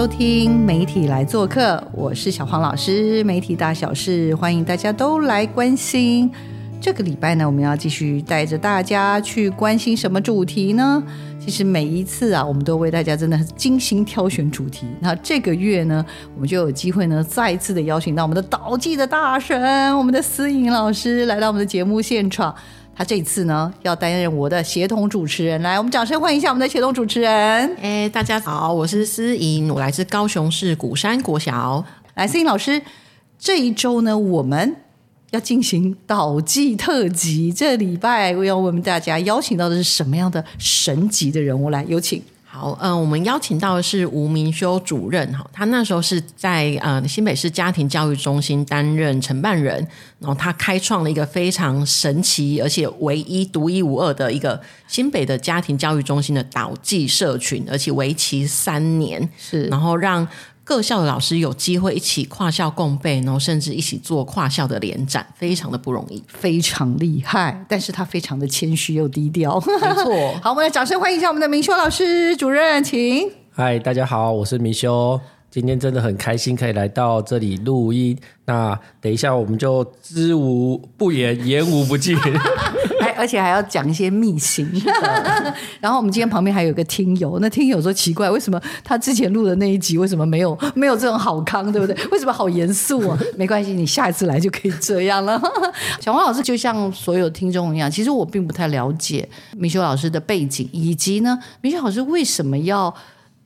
收听媒体来做客，我是小黄老师。媒体大小事，欢迎大家都来关心。这个礼拜呢，我们要继续带着大家去关心什么主题呢？其实每一次啊，我们都为大家真的精心挑选主题。那这个月呢，我们就有机会呢，再次的邀请到我们的导记的大神，我们的思颖老师来到我们的节目现场。他这次呢，要担任我的协同主持人。来，我们掌声欢迎一下我们的协同主持人。哎，大家好，我是思颖，我来自高雄市鼓山国小。来，思颖老师，这一周呢，我们要进行导记特辑。这礼拜我要为我们大家邀请到的是什么样的神级的人物？来，有请。好，嗯、我们邀请到的是吴明修主任哈，他那时候是在呃新北市家庭教育中心担任承办人，然后他开创了一个非常神奇而且唯一独一无二的一个新北的家庭教育中心的导技社群，而且为期三年，是。然后让各校的老师有机会一起跨校共备，然后甚至一起做跨校的联展，非常的不容易。非常厉害，但是他非常的谦虚又低调。没错，好，我们来掌声欢迎一下我们的明修老师主任，请。嗨，大家好，我是明修。今天真的很开心可以来到这里录音。那等一下我们就知无不言，言无不尽。还而且还要讲一些秘辛。然后我们今天旁边还有一个听友，那听友说奇怪，为什么他之前录的那一集为什么没有没有这种好康，对不对？为什么好严肃啊？没关系，你下一次来就可以这样了。小黄老师就像所有听众一样，其实我并不太了解明修老师的背景，以及呢，明修老师为什么要。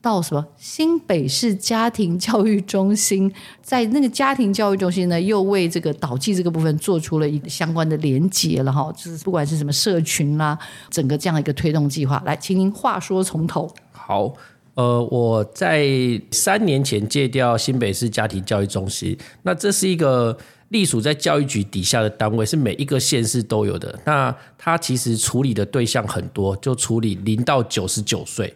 到什么新北市家庭教育中心，在那个家庭教育中心呢，又为这个导记这个部分做出了一个相关的连结了哈，就是不管是什么社群啦，整个这样一个推动计划，来，请您话说从头。好，呃，我在三年前借调新北市家庭教育中心，那这是一个隶属在教育局底下的单位，是每一个县市都有的。那它其实处理的对象很多，就处理零到九十九岁。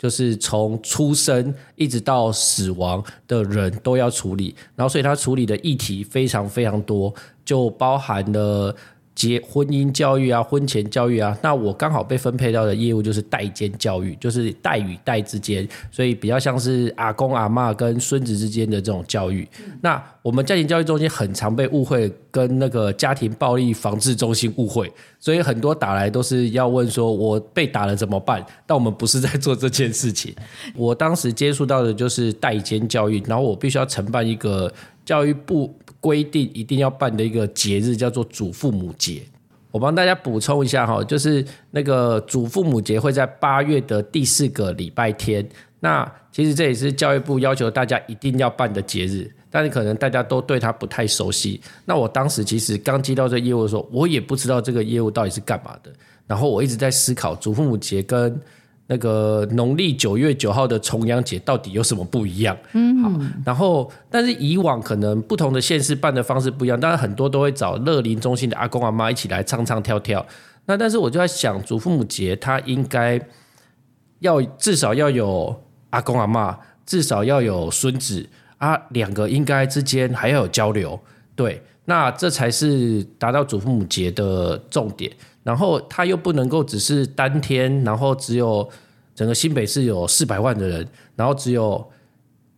就是从出生一直到死亡的人都要处理，然后所以他处理的议题非常非常多，就包含了结婚姻教育啊、婚前教育啊。那我刚好被分配到的业务就是代间教育，就是代与代之间，所以比较像是阿公阿嬷跟孙子之间的这种教育。那我们家庭教育中心很常被误会跟那个家庭暴力防治中心误会，所以很多打来都是要问说我被打了怎么办？但我们不是在做这件事情。我当时接触到的就是代间教育，然后我必须要承办一个教育部规定一定要办的一个节日，叫做祖父母节。我帮大家补充一下哈，就是那个祖父母节会在八月的第四个礼拜天。那其实这也是教育部要求大家一定要办的节日，但是可能大家都对它不太熟悉。那我当时其实刚接到这业务的时候，我也不知道这个业务到底是干嘛的。然后我一直在思考祖父母节跟那个农历九月九号的重阳节到底有什么不一样？嗯，好。然后，但是以往可能不同的县市办的方式不一样，当然很多都会找乐龄中心的阿公阿妈一起来唱唱跳跳。那但是我就在想，祖父母节他应该要至少要有阿公阿妈，至少要有孙子啊，两个应该之间还要有交流，对，那这才是达到祖父母节的重点。然后他又不能够只是当天，然后只有整个新北市有四百万的人，然后只有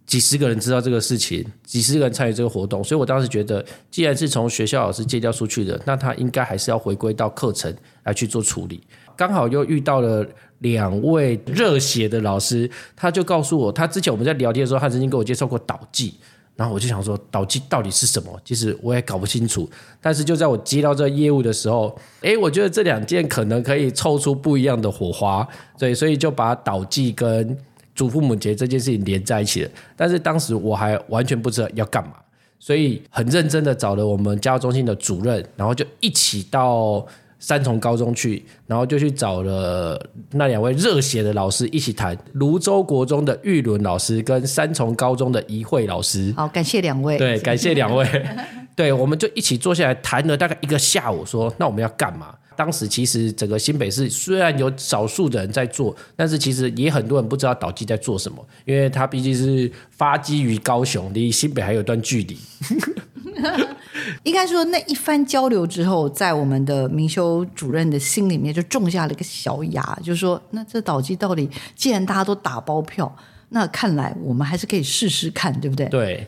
几十个人知道这个事情，几十个人参与这个活动，所以我当时觉得，既然是从学校老师借调出去的，那他应该还是要回归到课程来去做处理。刚好又遇到了两位热血的老师，他就告诉我，他之前我们在聊天的时候，他曾经给我介绍过导记，然后我就想说，导记到底是什么？其实我也搞不清楚。但是就在我接到这个业务的时候，诶，我觉得这两件可能可以凑出不一样的火花，对，所以就把导记跟祖父母节这件事情连在一起了。但是当时我还完全不知道要干嘛，所以很认真的找了我们家中心的主任，然后就一起到三重高中去，然后就去找了那两位热血的老师一起谈，泸州国中的玉伦老师跟三重高中的怡慧老师。好，感谢两位。对，感谢两位。对，我们就一起坐下来谈了大概一个下午，说那我们要干嘛？当时其实整个新北市虽然有少数的人在做，但是其实也很多人不知道导机在做什么，因为它毕竟是发基于高雄，离新北还有一段距离。应该说那一番交流之后，在我们的明修主任的心里面就种下了一个小芽，就是说，那这导机到底既然大家都打包票，那看来我们还是可以试试看，对不对？对，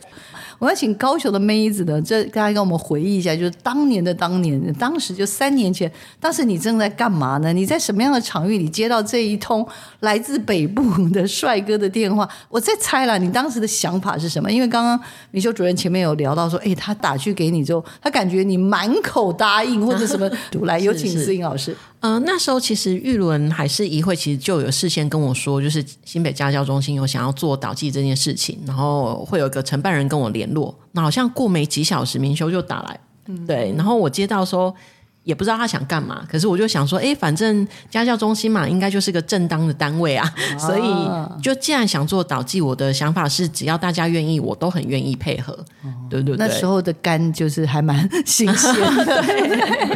我要请高雄的妹子呢，这大家跟我们回忆一下，就是当年的当年，当时就三年前，当时你正在干嘛呢？你在什么样的场域里接到这一通来自北部的帅哥的电话？我在猜了，你当时的想法是什么？因为刚刚米修主任前面有聊到说，哎，他打去给你之后，他感觉你满口答应或者什么，来有请思颖老师。呃，那时候其实玉伦还是一会，其实就有事先跟我说，就是新北家教中心有想要做导记这件事情，然后会有一个承办人跟我联络。那好像过没几小时，明修就打来，对，然后我接到说。也不知道他想干嘛，可是我就想说，哎，反正家教中心嘛，应该就是个正当的单位啊，所以就既然想做导记，我的想法是，只要大家愿意，我都很愿意配合，对对对。那时候的肝就是还蛮新鲜的。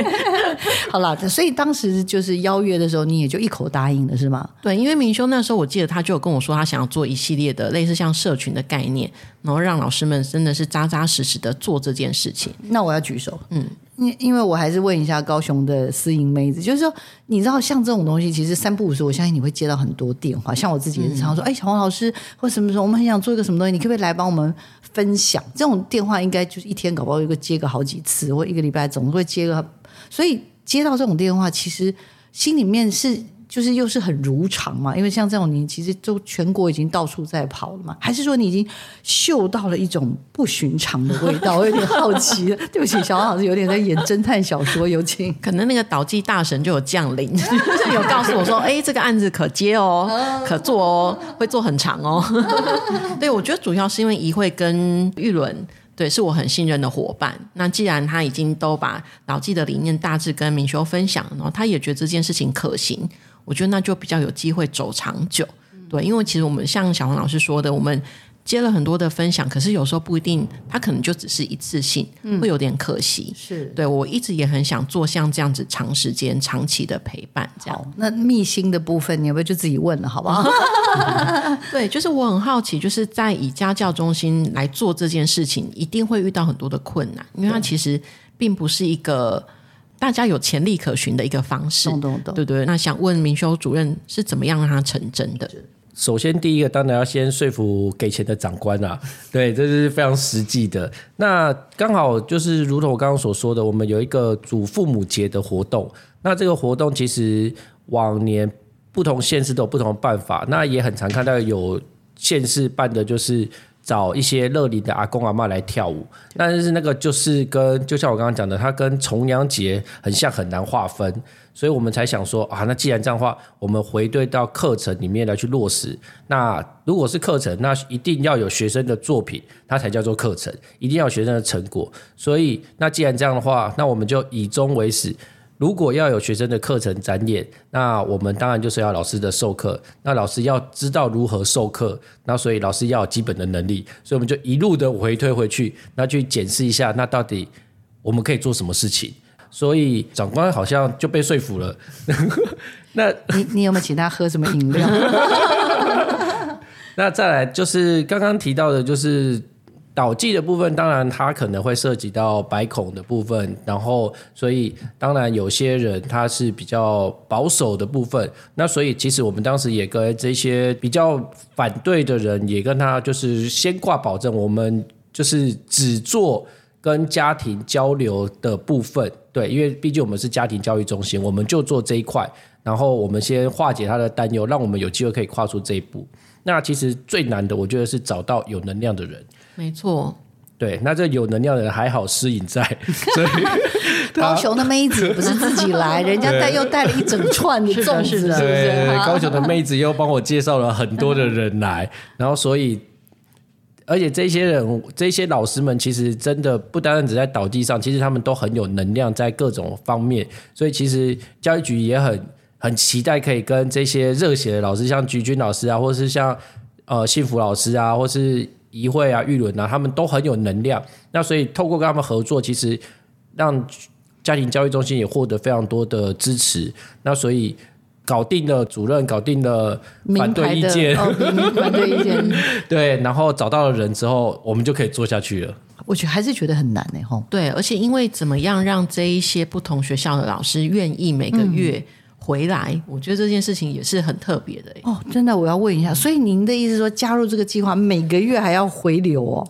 好了，所以当时就是邀约的时候，你也就一口答应了，是吗？对，因为明修那时候我记得他就有跟我说，他想要做一系列的类似像社群的概念，然后让老师们真的是扎扎实实的做这件事情。那我要举手，嗯。因因为我还是问一下高雄的私营妹子，就是说，你知道像这种东西，其实三不五时，我相信你会接到很多电话。像我自己也是常说，哎，小黄老师或什么时候，我们很想做一个什么东西，你可不可以来帮我们分享？这种电话应该就是一天搞不好一个接个好几次，或一个礼拜总会接个。所以接到这种电话，其实心里面是。就是又是很如常嘛，因为像这种你其实都全国已经到处在跑了嘛，还是说你已经嗅到了一种不寻常的味道？我有点好奇了。对不起，小王老师有点在演侦探小说，有请。可能那个导记大神就有降临，有告诉我说：“哎，这个案子可接哦，可做哦，会做很长哦。”对，我觉得主要是因为怡慧跟玉伦。对，是我很信任的伙伴。那既然他已经都把导记的理念大致跟明修分享，然后他也觉得这件事情可行，我觉得那就比较有机会走长久。对，因为其实我们像小黄老师说的，我们。接了很多的分享，可是有时候不一定，他可能就只是一次性，会有点可惜。是对我一直也很想做像这样子长时间、长期的陪伴。这样，那密心的部分，你要不要就自己问了，好不好？对，就是我很好奇，就是在以家教中心来做这件事情，一定会遇到很多的困难，因为它其实并不是一个大家有潜力可循的一个方式。懂懂懂，对对。那想问明修主任是怎么样让它成真的？首先，第一个当然要先说服给钱的长官啊，对，这是非常实际的。那刚好就是如同我刚刚所说的，我们有一个祖父母节的活动。那这个活动其实往年不同县市都有不同的办法，那也很常看到有县市办的就是找一些乐龄的阿公阿妈来跳舞，但是那个就是跟就像我刚刚讲的，它跟重阳节很像，很难划分。所以我们才想说啊，那既然这样的话，我们回对到课程里面来去落实。那如果是课程，那一定要有学生的作品，它才叫做课程，一定要有学生的成果。所以，那既然这样的话，那我们就以终为始。如果要有学生的课程展演，那我们当然就是要老师的授课。那老师要知道如何授课，那所以老师要有基本的能力。所以我们就一路的回推回去，那去检视一下，那到底我们可以做什么事情。所以长官好像就被说服了。那 你你有没有请他喝什么饮料？那再来就是刚刚提到的，就是导记的部分，当然它可能会涉及到白孔的部分，然后所以当然有些人他是比较保守的部分。那所以其实我们当时也跟这些比较反对的人，也跟他就是先挂保证，我们就是只做。跟家庭交流的部分，对，因为毕竟我们是家庭教育中心，我们就做这一块，然后我们先化解他的担忧，让我们有机会可以跨出这一步。那其实最难的，我觉得是找到有能量的人。没错，对，那这有能量的人还好，诗颖在，所以 高雄的妹子不是自己来，人家带又带了一整串的粽子，是不是？高雄的妹子又帮我介绍了很多的人来，然后所以。而且这些人、这些老师们，其实真的不单单只在导地上，其实他们都很有能量，在各种方面。所以其实教育局也很很期待可以跟这些热血的老师，像菊君老师啊，或是像呃幸福老师啊，或是怡慧啊、玉伦啊，他们都很有能量。那所以透过跟他们合作，其实让家庭教育中心也获得非常多的支持。那所以。搞定了主任，搞定了反对意见，哦，反对意见，对，然后找到了人之后，我们就可以做下去了。我觉得还是觉得很难呢，吼。对，而且因为怎么样让这一些不同学校的老师愿意每个月回来，我觉得这件事情也是很特别的。哦，真的，我要问一下，所以您的意思说加入这个计划，每个月还要回流哦？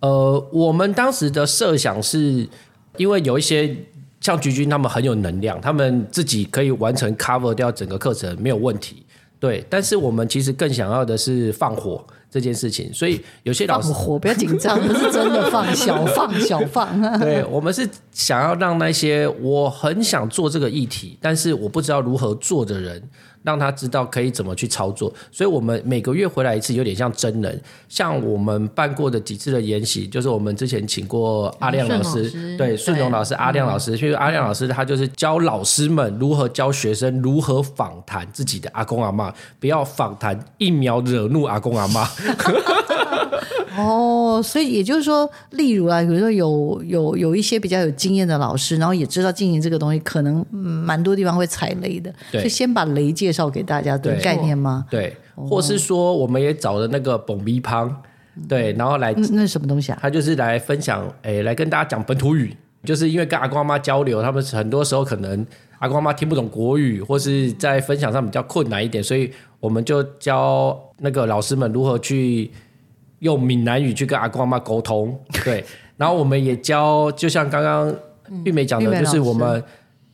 呃，我们当时的设想是因为有一些。像菊君他们很有能量，他们自己可以完成 cover 掉整个课程没有问题。对，但是我们其实更想要的是放火这件事情，所以有些老师放火不要紧张，不是真的放，小 放小放。对，我们是想要让那些我很想做这个议题，但是我不知道如何做的人。让他知道可以怎么去操作，所以我们每个月回来一次，有点像真人。像我们办过的几次的研习，就是我们之前请过阿亮老师，对顺荣老师、阿亮老师，因为阿亮老师他就是教老师们如何教学生如何访谈自己的阿公阿妈，不要访谈一秒惹怒阿公阿妈。哦，所以也就是说，例如啊，比如说有有有一些比较有经验的老师，然后也知道经营这个东西，可能蛮多地方会踩雷的，所以先把雷介绍给大家的概念吗？对，或是说我们也找了那个蹦逼胖，对，然后来那是什么东西啊？他就是来分享，哎，来跟大家讲本土语，就是因为跟阿公阿妈交流，他们很多时候可能阿公阿妈听不懂国语，或是在分享上比较困难一点，所以我们就教那个老师们如何去。用闽南语去跟阿公阿妈沟通，对，然后我们也教，就像刚刚玉梅讲的，就是我们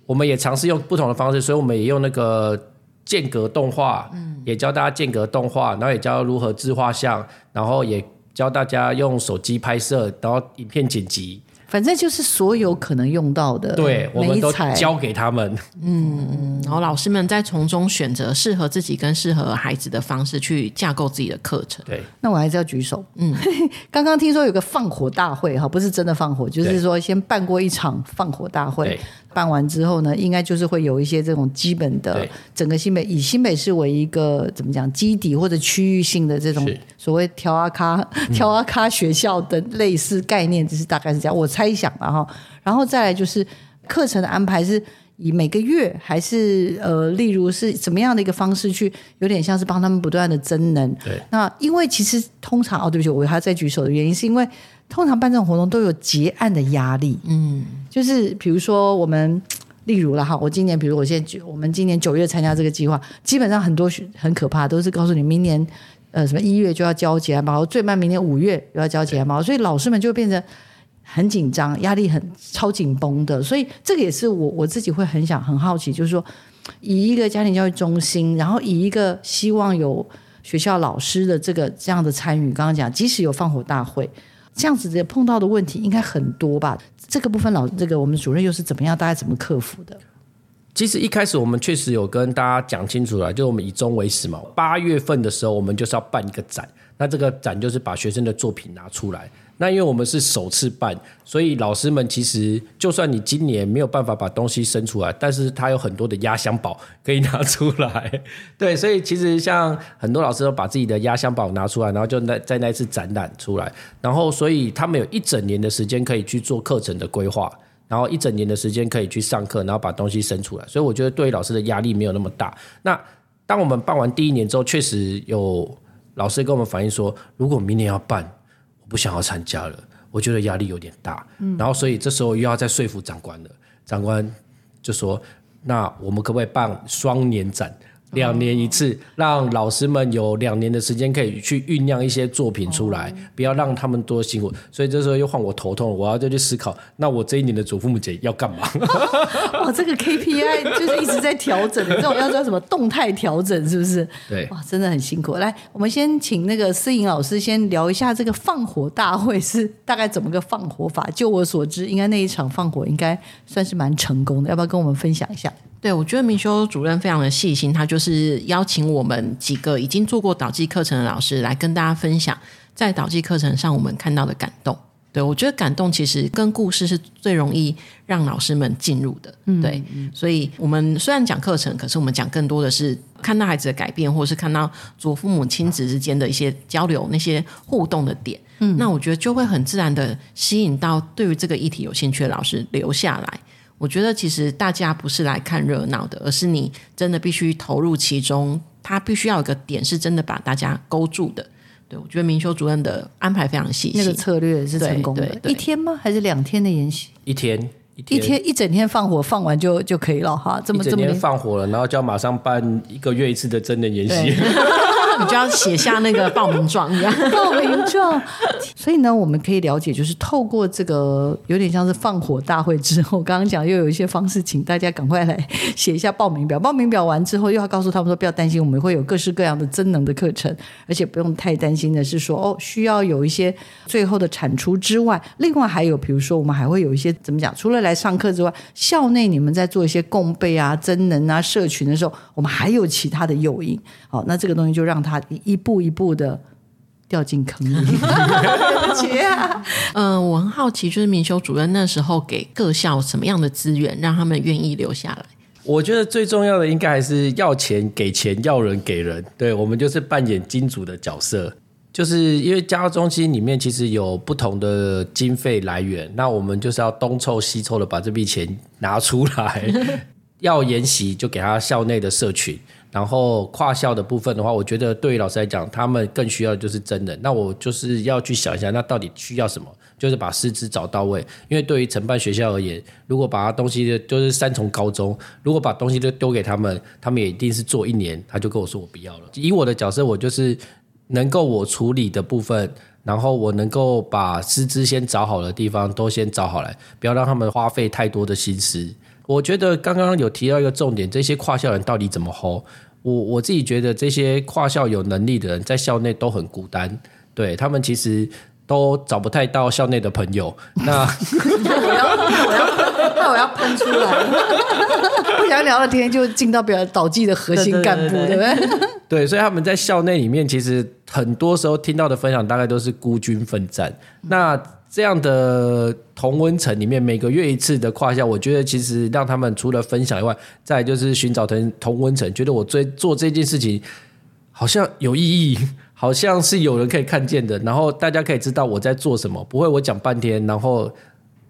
我们也尝试用不同的方式，所以我们也用那个间隔动画，也教大家间隔动画，然后也教如何自画像，然后也教大家用手机拍摄，然后影片剪辑。反正就是所有可能用到的，对，我们都交给他们。嗯，然后老师们再从中选择适合自己跟适合孩子的方式去架构自己的课程。对，那我还是要举手。嗯，刚刚听说有个放火大会哈，不是真的放火，就是说先办过一场放火大会。办完之后呢，应该就是会有一些这种基本的，整个新北以新北市为一个怎么讲基底或者区域性的这种所谓调阿卡调阿卡学校的类似概念，就是大概是这样，我猜想了哈。然后再来就是课程的安排是以每个月还是呃，例如是怎么样的一个方式去，有点像是帮他们不断的增能。对，那因为其实通常哦，对不起，我还要再举手的原因是因为。通常办这种活动都有结案的压力，嗯，就是比如说我们，例如了哈，我今年比如我现在九，我们今年九月参加这个计划，基本上很多很可怕，都是告诉你明年呃什么一月就要交结案包，最慢明年五月又要交结案包，所以老师们就变成很紧张，压力很超紧绷的，所以这个也是我我自己会很想很好奇，就是说以一个家庭教育中心，然后以一个希望有学校老师的这个这样的参与，刚刚讲即使有放火大会。这样子的碰到的问题应该很多吧？这个部分老这个我们主任又是怎么样？大家怎么克服的？其实一开始我们确实有跟大家讲清楚了，就我们以终为始嘛。八月份的时候，我们就是要办一个展，那这个展就是把学生的作品拿出来。那因为我们是首次办，所以老师们其实就算你今年没有办法把东西生出来，但是他有很多的压箱宝可以拿出来。对，所以其实像很多老师都把自己的压箱宝拿出来，然后就那在那次展览出来，然后所以他们有一整年的时间可以去做课程的规划，然后一整年的时间可以去上课，然后把东西生出来。所以我觉得对老师的压力没有那么大。那当我们办完第一年之后，确实有老师跟我们反映说，如果明年要办。不想要参加了，我觉得压力有点大，然后所以这时候又要再说服长官了。长官就说：“那我们可不可以办双年展？”两年一次，让老师们有两年的时间可以去酝酿一些作品出来，不要让他们多辛苦。所以这时候又换我头痛，我要再去思考，那我这一年的祖父母节要干嘛？哇，这个 KPI 就是一直在调整，这种要叫什么动态调整，是不是？对，哇，真的很辛苦。来，我们先请那个思颖老师先聊一下这个放火大会是大概怎么个放火法。就我所知，应该那一场放火应该算是蛮成功的，要不要跟我们分享一下？对，我觉得明修主任非常的细心，他就是邀请我们几个已经做过导记课程的老师来跟大家分享，在导记课程上我们看到的感动。对我觉得感动其实跟故事是最容易让老师们进入的。对，所以我们虽然讲课程，可是我们讲更多的是看到孩子的改变，或者是看到祖父母亲子之间的一些交流、那些互动的点。嗯，那我觉得就会很自然的吸引到对于这个议题有兴趣的老师留下来。我觉得其实大家不是来看热闹的，而是你真的必须投入其中，他必须要有个点是真的把大家勾住的。对我觉得明修主任的安排非常细细，那个策略是成功的一天吗？还是两天的研习？一天一一天天一整天放火放完就就可以了哈，这一整天么这么放火了，然后就要马上办一个月一次的真人研习。你就要写下那个报名状，这样。报名状。所以呢，我们可以了解，就是透过这个有点像是放火大会之后，刚刚讲又有一些方式，请大家赶快来写一下报名表。报名表完之后，又要告诉他们说，不要担心，我们会有各式各样的增能的课程，而且不用太担心的是说，哦，需要有一些最后的产出之外，另外还有比如说，我们还会有一些怎么讲？除了来上课之外，校内你们在做一些共备啊、增能啊、社群的时候，我们还有其他的诱因。好，那这个东西就让他一步一步的掉进坑里。对不起啊，嗯、我很好奇，就是明修主任那时候给各校什么样的资源，让他们愿意留下来？我觉得最重要的应该还是要钱给钱，要人给人。对我们就是扮演金主的角色，就是因为家教中心里面其实有不同的经费来源，那我们就是要东凑西凑的把这笔钱拿出来。要研习就给他校内的社群，然后跨校的部分的话，我觉得对于老师来讲，他们更需要的就是真人。那我就是要去想一下，那到底需要什么？就是把师资找到位。因为对于承办学校而言，如果把他东西就是三重高中，如果把东西都丢给他们，他们也一定是做一年，他就跟我说我不要了。以我的角色，我就是能够我处理的部分。然后我能够把师资先找好的地方都先找好来，不要让他们花费太多的心思。我觉得刚刚有提到一个重点，这些跨校人到底怎么 hold？我我自己觉得这些跨校有能力的人在校内都很孤单，对他们其实都找不太到校内的朋友。那 我要我要那我要喷出来，不想聊了天就进到表导计的核心干部，对不对？对，所以他们在校内里面，其实很多时候听到的分享大概都是孤军奋战。那这样的同温层里面，每个月一次的跨校，我觉得其实让他们除了分享以外，再就是寻找同同温层，觉得我追做这件事情好像有意义，好像是有人可以看见的，然后大家可以知道我在做什么，不会我讲半天，然后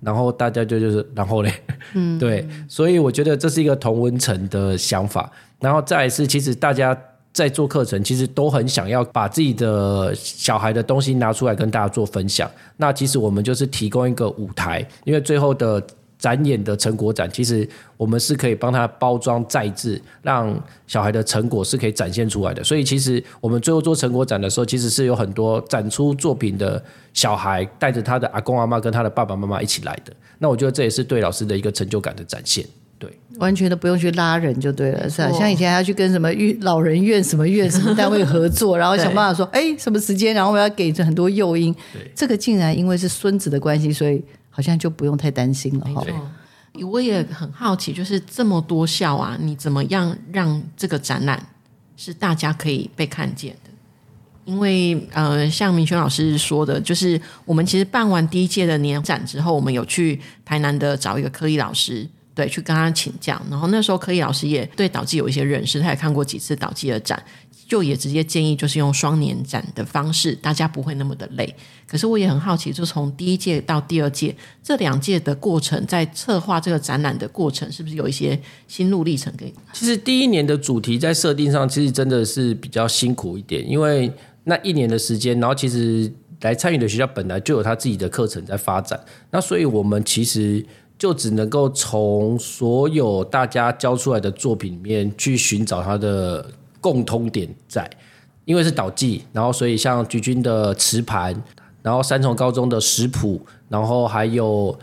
然后大家就就是然后嘞，嗯，对，所以我觉得这是一个同温层的想法，然后再来是其实大家。在做课程，其实都很想要把自己的小孩的东西拿出来跟大家做分享。那其实我们就是提供一个舞台，因为最后的展演的成果展，其实我们是可以帮他包装再制，让小孩的成果是可以展现出来的。所以其实我们最后做成果展的时候，其实是有很多展出作品的小孩带着他的阿公阿妈跟他的爸爸妈妈一起来的。那我觉得这也是对老师的一个成就感的展现。对，完全都不用去拉人就对了，是吧？哦像以前还要去跟什么院老人院、什么院、什么单位合作，然后想办法说，哎，什么时间，然后我要给很多诱因。这个竟然因为是孙子的关系，所以好像就不用太担心了哈。我也很好奇，就是这么多校啊，你怎么样让这个展览是大家可以被看见的？因为呃，像明轩老师说的，就是我们其实办完第一届的年展之后，我们有去台南的找一个科艺老师，对，去跟他请教。然后那时候科艺老师也对导记有一些认识，他也看过几次导记的展，就也直接建议就是用双年展的方式，大家不会那么的累。可是我也很好奇，就从第一届到第二届这两届的过程，在策划这个展览的过程，是不是有一些心路历程给？其实第一年的主题在设定上，其实真的是比较辛苦一点，因为那一年的时间，然后其实来参与的学校本来就有他自己的课程在发展，那所以我们其实就只能够从所有大家教出来的作品里面去寻找它的共通点在，因为是导记，然后所以像菊君的磁盘，然后三重高中的食谱，然后还有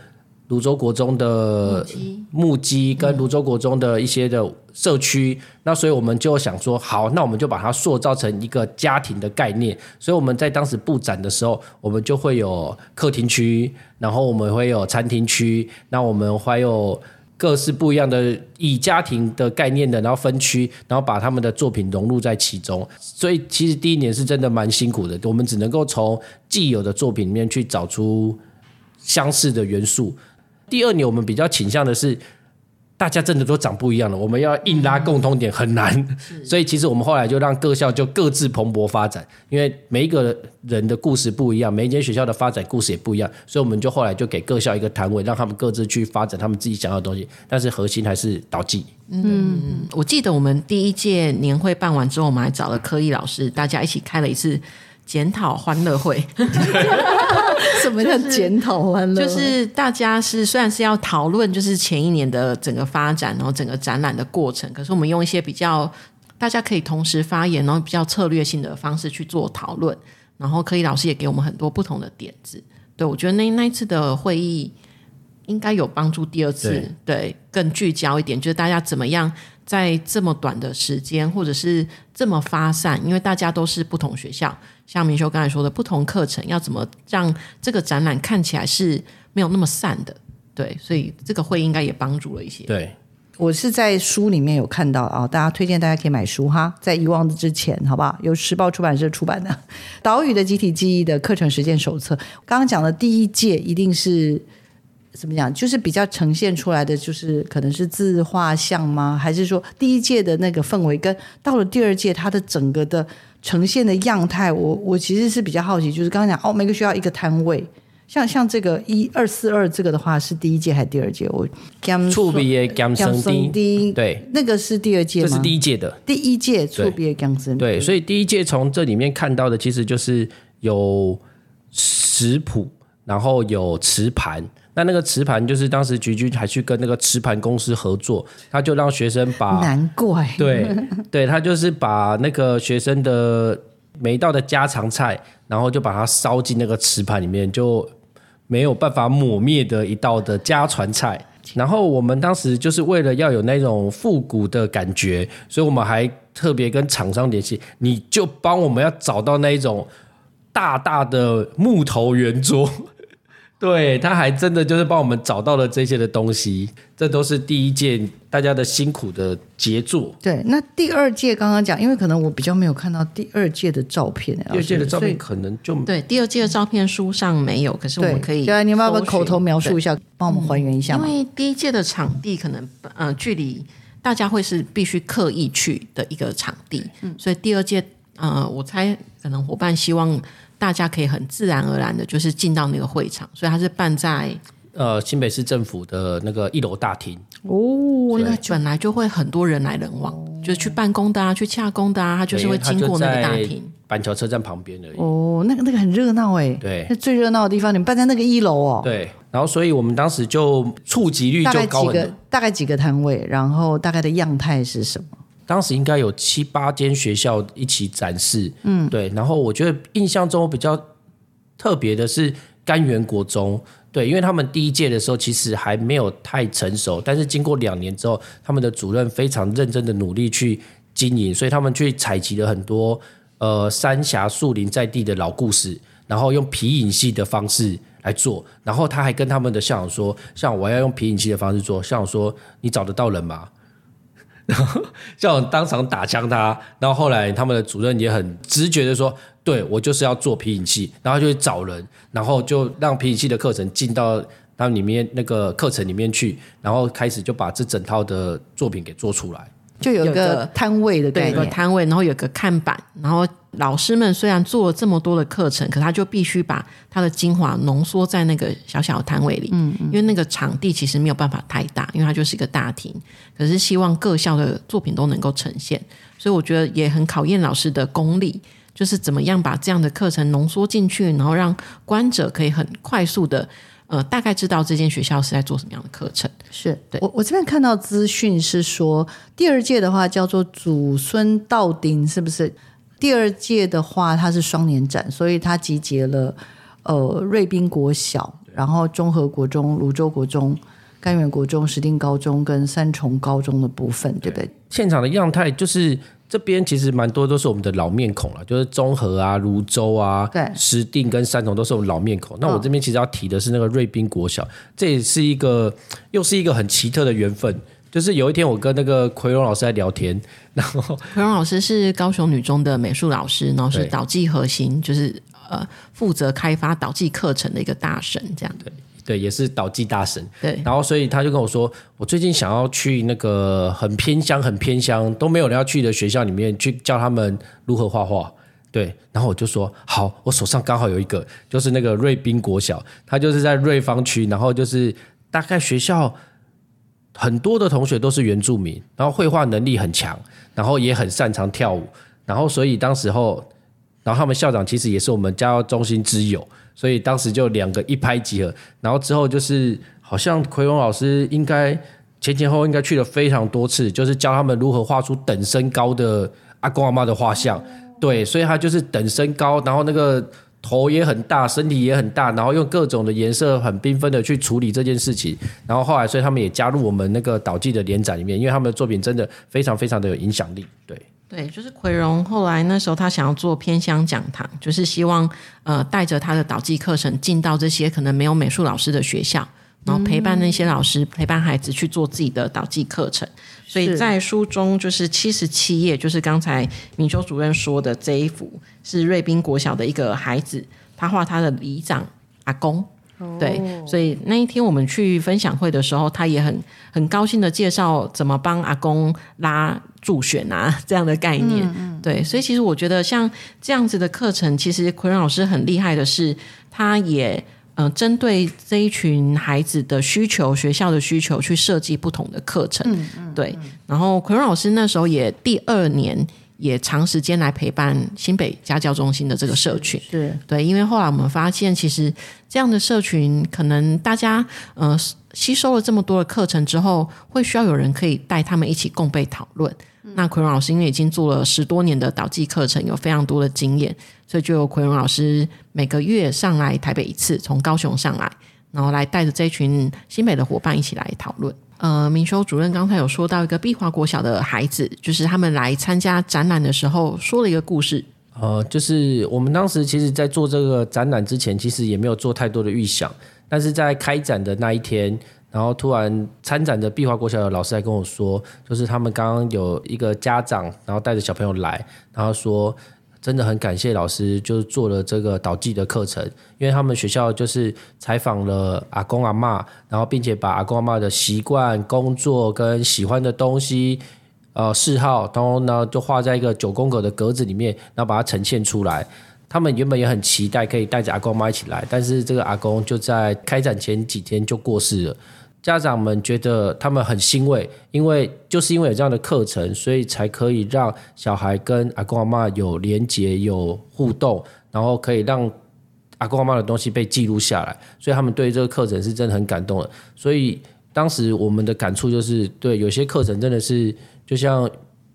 泸州国中的木屐跟泸州国中的一些的社区，那所以我们就想说，好，那我们就把它塑造成一个家庭的概念。所以我们在当时布展的时候，我们就会有客厅区，然后我们会有餐厅区，那我们还有。各式不一样的以家庭的概念的，然后分区，然后把他们的作品融入在其中。所以其实第一年是真的蛮辛苦的，我们只能够从既有的作品里面去找出相似的元素。第二年我们比较倾向的是。大家真的都长不一样了，我们要硬拉共通点很难，所以其实我们后来就让各校就各自蓬勃发展，因为每一个人的故事不一样，每一间学校的发展故事也不一样，所以我们就后来就给各校一个摊位，让他们各自去发展他们自己想要的东西，但是核心还是导记。嗯，我记得我们第一届年会办完之后，我们还找了科艺老师，大家一起开了一次检讨欢乐会。什么叫检讨完了？就是大家是虽然是要讨论，就是前一年的整个发展，然后整个展览的过程，可是我们用一些比较大家可以同时发言，然后比较策略性的方式去做讨论。然后科以老师也给我们很多不同的点子。对我觉得那那一次的会议应该有帮助。第二次对更聚焦一点，就是大家怎么样在这么短的时间，或者是这么发散，因为大家都是不同学校。像明修刚才说的，不同课程要怎么让这个展览看起来是没有那么散的？对，所以这个会应该也帮助了一些。对，我是在书里面有看到啊，大家推荐大家可以买书哈，在遗忘之前，好不好？由时报出版社出版的《岛屿的集体记忆》的课程实践手册。刚刚讲的第一届一定是怎么讲？就是比较呈现出来的，就是可能是自画像吗？还是说第一届的那个氛围，跟到了第二届它的整个的？呈现的样态，我我其实是比较好奇，就是刚刚讲哦，每个学校一个摊位，像像这个一二四二这个的话，是第一届还是第二届？我触毕业刚生第对，那个是第二届吗？这是第一届的，第一届触毕业刚生对，所以第一届从这里面看到的，其实就是有食谱，然后有磁盘。那那个磁盘就是当时菊菊还去跟那个磁盘公司合作，他就让学生把难怪对对，他就是把那个学生的每一道的家常菜，然后就把它烧进那个磁盘里面，就没有办法抹灭的一道的家传菜。然后我们当时就是为了要有那种复古的感觉，所以我们还特别跟厂商联系，你就帮我们要找到那一种大大的木头圆桌。对，他还真的就是帮我们找到了这些的东西，这都是第一届大家的辛苦的杰作。对，那第二届刚刚讲，因为可能我比较没有看到第二届的照片，第二届的照片可能就对，第二届的照片书上没有，可是我们可以对，你要不要口头描述一下，帮我们还原一下？因为第一届的场地可能呃距离大家会是必须刻意去的一个场地，嗯，所以第二届呃，我猜可能伙伴希望。大家可以很自然而然的，就是进到那个会场，所以它是办在呃新北市政府的那个一楼大厅哦。那本来就会很多人来人往，就是去办公的啊，去洽公的啊，他就是会经过那个大厅。板桥车站旁边而已。哦，那个那个很热闹哎。对，那最热闹的地方，你们办在那个一楼哦。对，然后所以我们当时就触及率就高很大概几个摊位，然后大概的样态是什么？当时应该有七八间学校一起展示，嗯，对。然后我觉得印象中比较特别的是甘源国中，对，因为他们第一届的时候其实还没有太成熟，但是经过两年之后，他们的主任非常认真的努力去经营，所以他们去采集了很多呃三峡树林在地的老故事，然后用皮影戏的方式来做。然后他还跟他们的校长说：“像我要用皮影戏的方式做。”校长说：“你找得到人吗？”然后校长当场打枪他，然后后来他们的主任也很直觉的说：“对我就是要做皮影戏。”然后就去找人，然后就让皮影戏的课程进到他里面那个课程里面去，然后开始就把这整套的作品给做出来。就有个摊位的概念，有个摊位，然后有个看板，然后老师们虽然做了这么多的课程，可他就必须把他的精华浓缩在那个小小的摊位里，嗯，因为那个场地其实没有办法太大，因为它就是一个大厅，可是希望各校的作品都能够呈现，所以我觉得也很考验老师的功力，就是怎么样把这样的课程浓缩进去，然后让观者可以很快速的。呃，大概知道这间学校是在做什么样的课程。是对我我这边看到资讯是说，第二届的话叫做祖孙到顶，是不是？第二届的话，它是双年展，所以它集结了呃瑞滨国小，然后中和国中、泸州国中、甘源国中、石碇高中跟三重高中的部分，对不对？现场的样态就是这边其实蛮多都是我们的老面孔了，就是中和啊、泸州啊、对。石碇跟三重都是我们老面孔。那我嗯这边其实要提的是那个瑞滨国小，这也是一个又是一个很奇特的缘分。就是有一天我跟那个奎荣老师在聊天，然后奎荣老师是高雄女中的美术老师，然后是导技核心，就是呃负责开发导技课程的一个大神，这样。对也是导技大神，对然后所以他就跟我说，我最近想要去那个很偏乡、很偏乡都没有人要去的学校里面去教他们如何画画。对，然后我就说好，我手上刚好有一个，就是那个瑞滨国小，它就是在瑞芳区，然后就是大概学校很多的同学都是原住民，然后绘画能力很强，然后也很擅长跳舞，然后所以当时候，然后他们校长其实也是我们家教中心之友，所以当时就两个一拍即合，然后之后就是好像奎荣老师应该前前后后应该去了非常多次，就是教他们如何画出等身高的阿公阿妈的画像，对，所以他就是等身高，然后那个。头也很大，身体也很大，然后用各种的颜色很缤纷的去处理这件事情。然后后来，所以他们也加入我们那个导记的联展里面，因为他们的作品真的非常非常的有影响力。对，对，就是奎荣。后来那时候他想要做偏乡讲堂，就是希望呃带着他的导技课程进到这些可能没有美术老师的学校，然后陪伴那些老师，陪伴孩子去做自己的导技课程。所以在书中就是七十七页，就是刚才敏修主任说的这一幅是瑞滨国小的一个孩子，他画他的里长阿公。对，所以那一天我们去分享会的时候，他也很很高兴的介绍怎么帮阿公拉助选啊这样的概念。对，所以其实我觉得像这样子的课程，其实奎仁老师很厉害的是，他也呃针对这一群孩子的需求、学校的需求去设计不同的课程。对，然后奎仁老师那时候也第二年。也长时间来陪伴新北家教中心的这个社群，是对，因为后来我们发现，其实这样的社群，可能大家呃吸收了这么多的课程之后，会需要有人可以带他们一起共备讨论。那奎荣老师因为已经做了十多年的导记课程，有非常多的经验，所以就由奎荣老师每个月上来台北一次，从高雄上来，然后来带着这群新北的伙伴一起来讨论。呃，明修主任刚才有说到一个碧华国小的孩子，就是他们来参加展览的时候说了一个故事。呃，就是我们当时其实，在做这个展览之前，其实也没有做太多的预想，但是在开展的那一天，然后突然参展的碧华国小的老师来跟我说，就是他们刚刚有一个家长，然后带着小朋友来，然后说。真的很感谢老师，就是做了这个导记的课程，因为他们学校就是采访了阿公阿嬷，然后并且把阿公阿嬷的习惯、工作跟喜欢的东西，呃嗜好，然后呢就画在一个九宫格的格子里面，然后把它呈现出来。他们原本也很期待可以带着阿公阿妈一起来，但是这个阿公就在开展前几天就过世了。家长们觉得他们很欣慰，因为就是因为有这样的课程，所以才可以让小孩跟阿公阿妈有连结、有互动，然后可以让阿公阿妈的东西被记录下来，所以他们对这个课程是真的很感动的。所以当时我们的感触就是，对有些课程真的是就像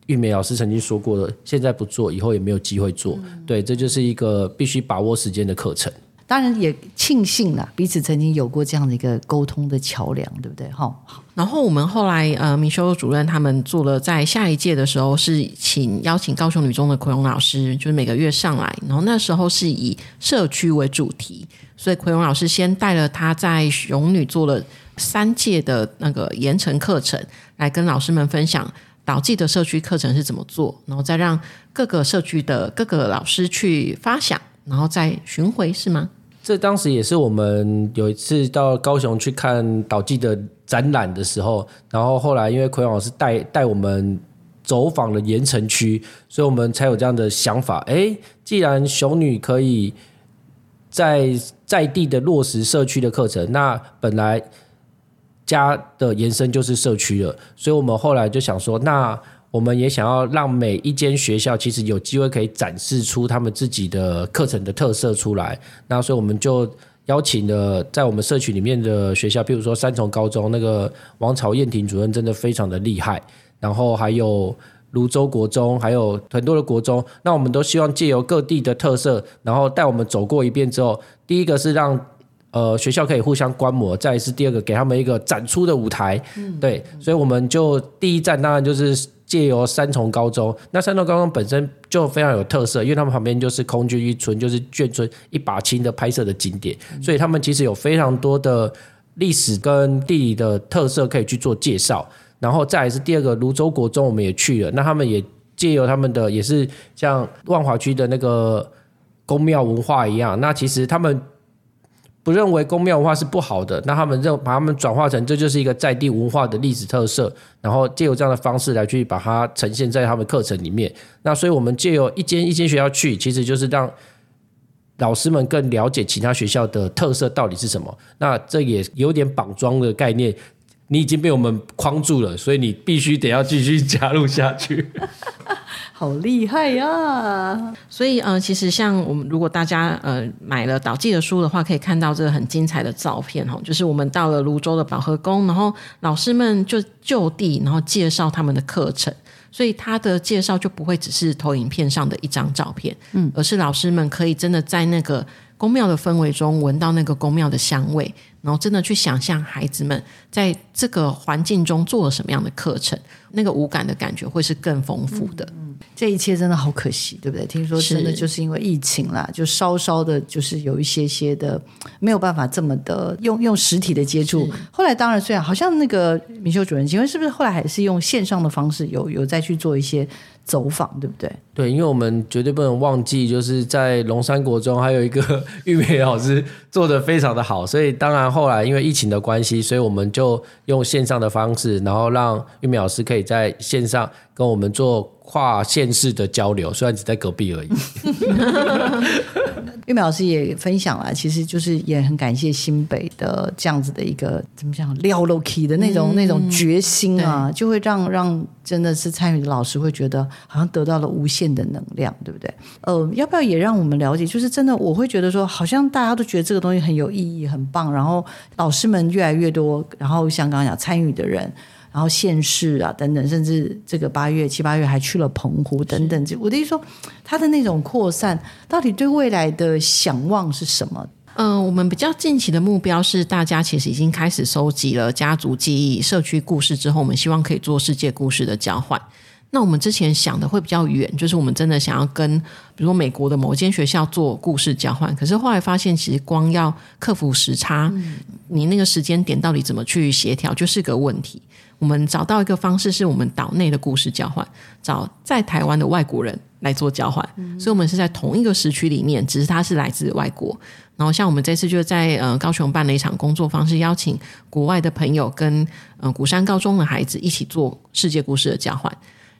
玉梅老师曾经说过的，现在不做，以后也没有机会做。对，这就是一个必须把握时间的课程。当然也庆幸了，彼此曾经有过这样的一个沟通的桥梁，对不对？哈，然后我们后来呃，米修主任他们做了，在下一届的时候是请邀请高雄女中的奎荣老师，就是每个月上来，然后那时候是以社区为主题，所以奎荣老师先带了他在雄女做了三届的那个研程课程，来跟老师们分享导记的社区课程是怎么做，然后再让各个社区的各个老师去发想，然后再巡回是吗？这当时也是我们有一次到高雄去看导记的展览的时候，然后后来因为奎老师带带我们走访了盐城区，所以我们才有这样的想法。哎，既然雄女可以在在地的落实社区的课程，那本来家的延伸就是社区了，所以我们后来就想说，那我们也想要让每一间学校其实有机会可以展示出他们自己的课程的特色出来。那所以我们就邀请了在我们社区里面的学校，譬如说三重高中那个王朝燕婷主任真的非常的厉害，然后还有泸州国中，还有很多的国中。那我们都希望借由各地的特色，然后带我们走过一遍之后，第一个是让呃学校可以互相观摩，再来是第二个给他们一个展出的舞台，对，所以我们就第一站当然就是借由三重高中，那三重高中本身就非常有特色，因为他们旁边就是空军一村，就是眷村一把青的拍摄的景点，所以他们其实有非常多的历史跟地理的特色可以去做介绍。然后再来是第二个泸州国中，我们也去了，那他们也借由他们的也是像万华区的那个宫庙文化一样，那其实他们不认为公庙文化是不好的，那他们认把他们转化成这就是一个在地文化的历史特色，然后借由这样的方式来去把它呈现在他们课程里面。那所以我们借由一间一间学校去，其实就是让老师们更了解其他学校的特色到底是什么。那这也有点绑桩的概念。你已经被我们框住了，所以你必须得要继续加入下去。好厉害呀！所以呃，其实像我们如果大家呃买了导记的书的话，可以看到这个很精彩的照片哈，就是我们到了泸州的保和宫，然后老师们就就地然后介绍他们的课程，所以他的介绍就不会只是投影片上的一张照片，嗯，而是老师们可以真的在那个宫庙的氛围中闻到那个宫庙的香味。然后真的去想象孩子们在这个环境中做了什么样的课程，那个无感的感觉会是更丰富的。嗯这一切真的好可惜，对不对？听说真的就是因为疫情啦，就稍稍的，就是有一些些的没有办法这么的用用实体的接触。后来当然虽然好像那个明修主任，请问是不是后来还是用线上的方式有有再去做一些？走访对不对？对，因为我们绝对不能忘记，就是在龙山国中还有一个 玉梅老师做的非常的好，所以当然后来因为疫情的关系，所以我们就用线上的方式，然后让玉梅老师可以在线上跟我们做跨县市的交流，虽然只在隔壁而已。玉梅老师也分享了，其实就是也很感谢新北的这样子的一个怎么讲撩 l o k 的那种那种决心啊，就会让让真的是参与的老师会觉得好像得到了无限的能量，对不对？呃，要不要也让我们了解？就是真的，我会觉得说，好像大家都觉得这个东西很有意义、很棒，然后老师们越来越多，然后像刚刚讲参与的人。然后县市啊等等，甚至这个八月七八月还去了澎湖等等。我的意思说，他的那种扩散，到底对未来的想望是什么？嗯，我们比较近期的目标是，大家其实已经开始收集了家族记忆、社区故事之后，我们希望可以做世界故事的交换。那我们之前想的会比较远，就是我们真的想要跟，比如说美国的某一间学校做故事交换。可是后来发现，其实光要克服时差，你那个时间点到底怎么去协调，就是个问题。我们找到一个方式，是我们岛内的故事交换，找在台湾的外国人来做交换，所以我们是在同一个时区里面，只是他是来自外国。然后像我们这次就在呃高雄办了一场工作坊，是邀请国外的朋友跟呃古山高中的孩子一起做世界故事的交换，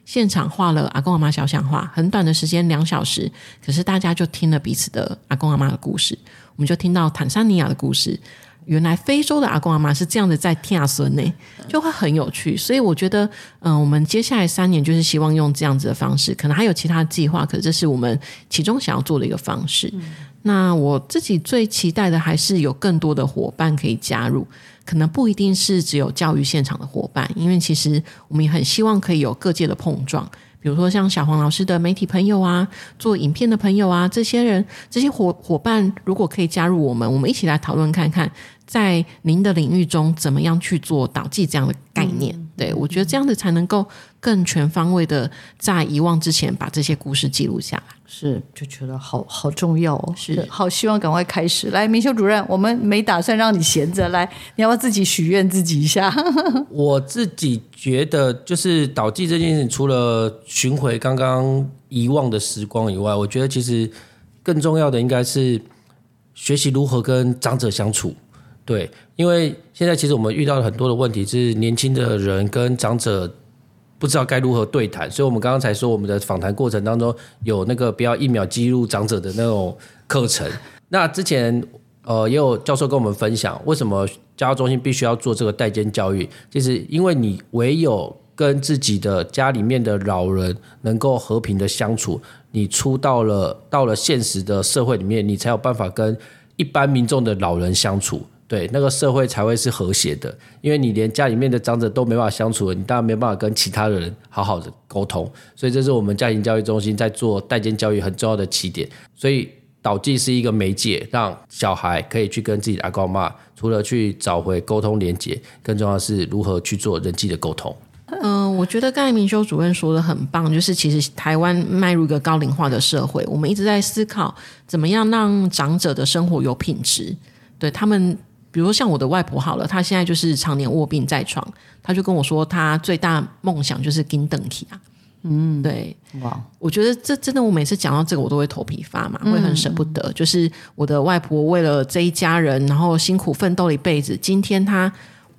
现场画了阿公阿妈小想画，很短的时间两小时，可是大家就听了彼此的阿公阿妈的故事，我们就听到坦桑尼亚的故事。原来非洲的阿公阿妈是这样的在听阿孙呢，就会很有趣。所以我觉得，嗯，我们接下来三年就是希望用这样子的方式，可能还有其他计划，可是这是我们其中想要做的一个方式。那我自己最期待的还是有更多的伙伴可以加入，可能不一定是只有教育现场的伙伴，因为其实我们也很希望可以有各界的碰撞。比如说像小黄老师的媒体朋友啊，做影片的朋友啊，这些人这些伙伙伴，如果可以加入我们，我们一起来讨论看看。在您的领域中，怎么样去做导记这样的概念？对我觉得这样子才能够更全方位的在遗忘之前把这些故事记录下来。是，就觉得好好重要哦。是，好希望赶快开始。来，明修主任，我们没打算让你闲着，来，你要不要自己许愿自己一下？我自己觉得，就是导记这件事，除了寻回刚刚遗忘的时光以外，我觉得其实更重要的应该是学习如何跟长者相处。对，因为现在其实我们遇到了很多的问题，是年轻的人跟长者不知道该如何对谈，所以我们刚刚才说我们的访谈过程当中有那个不要一秒记录长者的那种课程。那之前呃也有教授跟我们分享，为什么家中心必须要做这个代间教育，就是因为你唯有跟自己的家里面的老人能够和平的相处，你出到了到了现实的社会里面，你才有办法跟一般民众的老人相处。对，那个社会才会是和谐的，因为你连家里面的长者都没办法相处了，你当然没办法跟其他的人好好的沟通。所以这是我们家庭教育中心在做代间教育很重要的起点。所以导记是一个媒介，让小孩可以去跟自己的阿公阿妈，除了去找回沟通连接，更重要的是如何去做人际的沟通。嗯、我觉得刚才明修主任说的很棒，就是其实台湾迈入一个高龄化的社会，我们一直在思考怎么样让长者的生活有品质。对他们，比如说像我的外婆好了，她现在就是常年卧病在床，她就跟我说，她最大梦想就是跟邓体啊。嗯，对，哇，我觉得这真的，我每次讲到这个，我都会头皮发麻，会很舍不得。就是我的外婆为了这一家人，然后辛苦奋斗了一辈子，今天她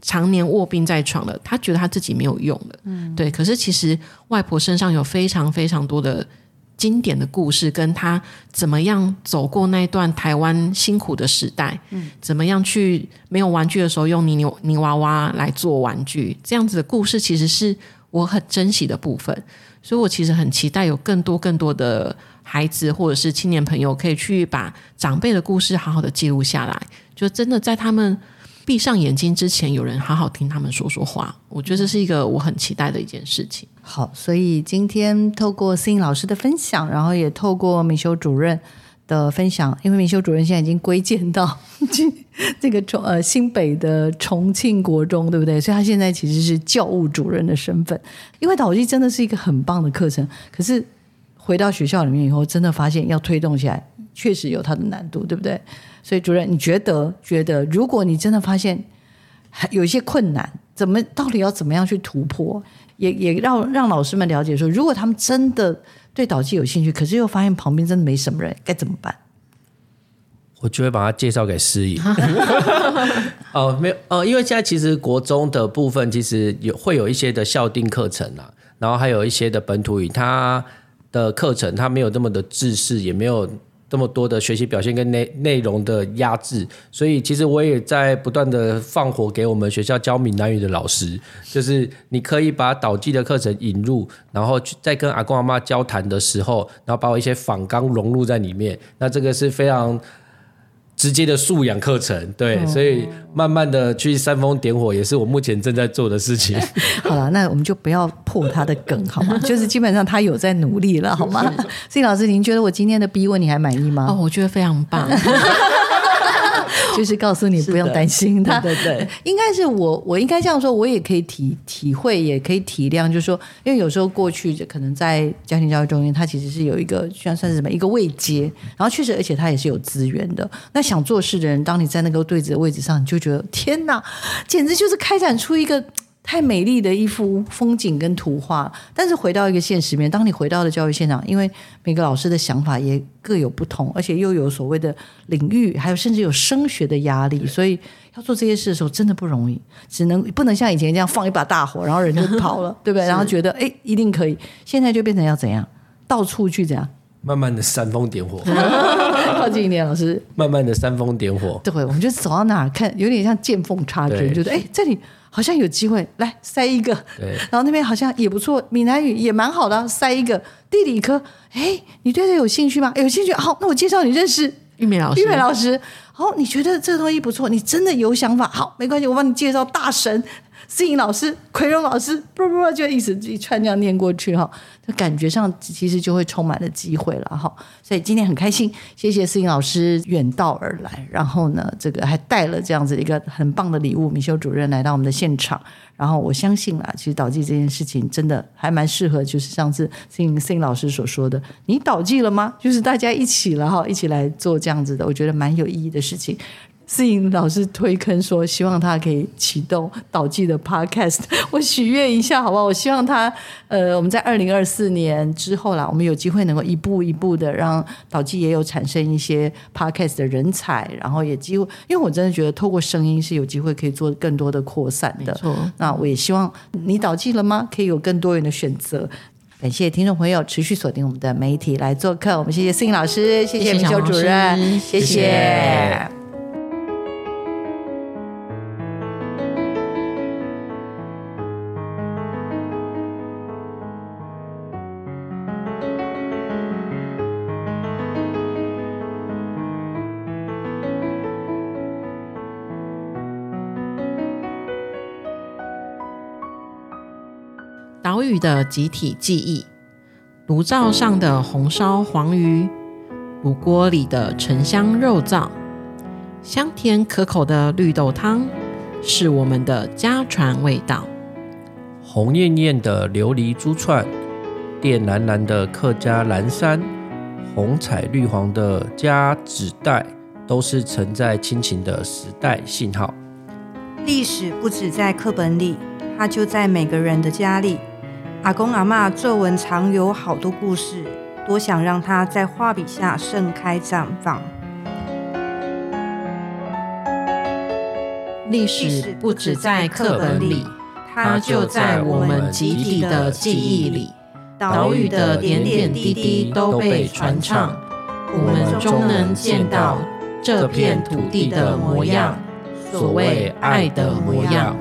常年卧病在床了，她觉得她自己没有用了。嗯，对。可是其实外婆身上有非常非常多的经典的故事，跟他怎么样走过那段台湾辛苦的时代，嗯，怎么样去没有玩具的时候用泥牛泥娃娃来做玩具，这样子的故事，其实是我很珍惜的部分。所以我其实很期待有更多更多的孩子或者是青年朋友可以去把长辈的故事好好的记录下来，就真的在他们闭上眼睛之前，有人好好听他们说说话。我觉得这是一个我很期待的一件事情。好，所以今天透过思颖老师的分享，然后也透过明修主任的分享，因为明修主任现在已经归建到 这个重呃新北的重庆国中，对不对？所以他现在其实是教务主任的身份。因为导记真的是一个很棒的课程，可是回到学校里面以后，真的发现要推动起来，确实有它的难度，对不对？所以主任，你觉得觉得，如果你真的发现还有一些困难，怎么到底要怎么样去突破？也也让让老师们了解说，如果他们真的对导记有兴趣，可是又发现旁边真的没什么人，该怎么办？我就会把它介绍给师颖。哦，没有，呃，因为现在其实国中的部分其实有会有一些的校定课程啊，然后还有一些的本土语，它的课程它没有那么的制式，也没有这么多的学习表现跟内内容的压制，所以其实我也在不断的放火给我们学校教闽南语的老师，就是你可以把导记的课程引入，然后去在跟阿公阿妈交谈的时候，然后把我一些仿纲融入在里面，那这个是非常。直接的素养课程，对，所以慢慢的去煽风点火，也是我目前正在做的事情。好了，那我们就不要破他的梗，好吗？就是基本上他有在努力了，好吗？所以老师，您觉得我今天的逼问你还满意吗？哦，我觉得非常棒。就是告诉你不用担心他，对对对，应该是我，我应该这样说，我也可以体体会，也可以体谅，就是说，因为有时候过去可能在家庭教育中心，它其实是有一个算算是什么一个位阶，然后确实，而且它也是有资源的。那想做事的人，当你在那个对子的位置上，你就觉得天哪，简直就是开展出一个。太美丽的一幅风景跟图画，但是回到一个现实面，当你回到了教育现场，因为每个老师的想法也各有不同，而且又有所谓的领域，还有甚至有升学的压力，所以要做这些事的时候真的不容易，只能不能像以前这样放一把大火，然后人就跑了，对不对？然后觉得哎一定可以，现在就变成要怎样，到处去怎样，慢慢的煽风点火，靠近一点，老师，慢慢的煽风点火，对，我们就走到哪儿看，有点像见缝插针，觉得哎这里。好像有机会来塞一个，对然后那边好像也不错，闽南语也蛮好的，塞一个地理科。哎，你对这有兴趣吗？有兴趣，好，那我介绍你认识玉美老师。玉美老师，好，你觉得这个东西不错，你真的有想法，好，没关系，我帮你介绍大神。思颖老师、奎荣老师，不不不，就一直一串这样念过去哈，就感觉上其实就会充满了机会了哈。所以今天很开心，谢谢思颖老师远道而来，然后呢，这个还带了这样子一个很棒的礼物，米修主任来到我们的现场。然后我相信啊，其实导记这件事情真的还蛮适合，就是上次思颖思颖老师所说的，你导记了吗？就是大家一起了哈，一起来做这样子的，我觉得蛮有意义的事情。思颖老师推坑说，希望他可以启动导记的 podcast，我许愿一下，好不好？我希望他，呃，我们在二零二四年之后啦，我们有机会能够一步一步的让导记也有产生一些 podcast 的人才，然后也机会，因为我真的觉得透过声音是有机会可以做更多的扩散的。那我也希望你导记了吗？可以有更多元的选择。感谢听众朋友持续锁定我们的媒体来做客，我们谢谢思颖老师，谢谢米修主任，谢谢。岛屿的集体记忆，炉灶上的红烧黄鱼，炉锅里的沉香肉燥，香甜可口的绿豆汤，是我们的家传味道。红艳艳的琉璃珠串，靛蓝蓝的客家蓝山，红彩绿黄的家纸袋，都是承载亲情的时代信号。历史不止在课本里，它就在每个人的家里。阿公阿嬷皱纹藏有好多故事，多想让它在画笔下盛开绽放。历史不止在课本里，它就在我们集体的记忆里。岛屿的点点滴滴都被传唱，我们终能见到这片土地的模样。所谓爱的模样。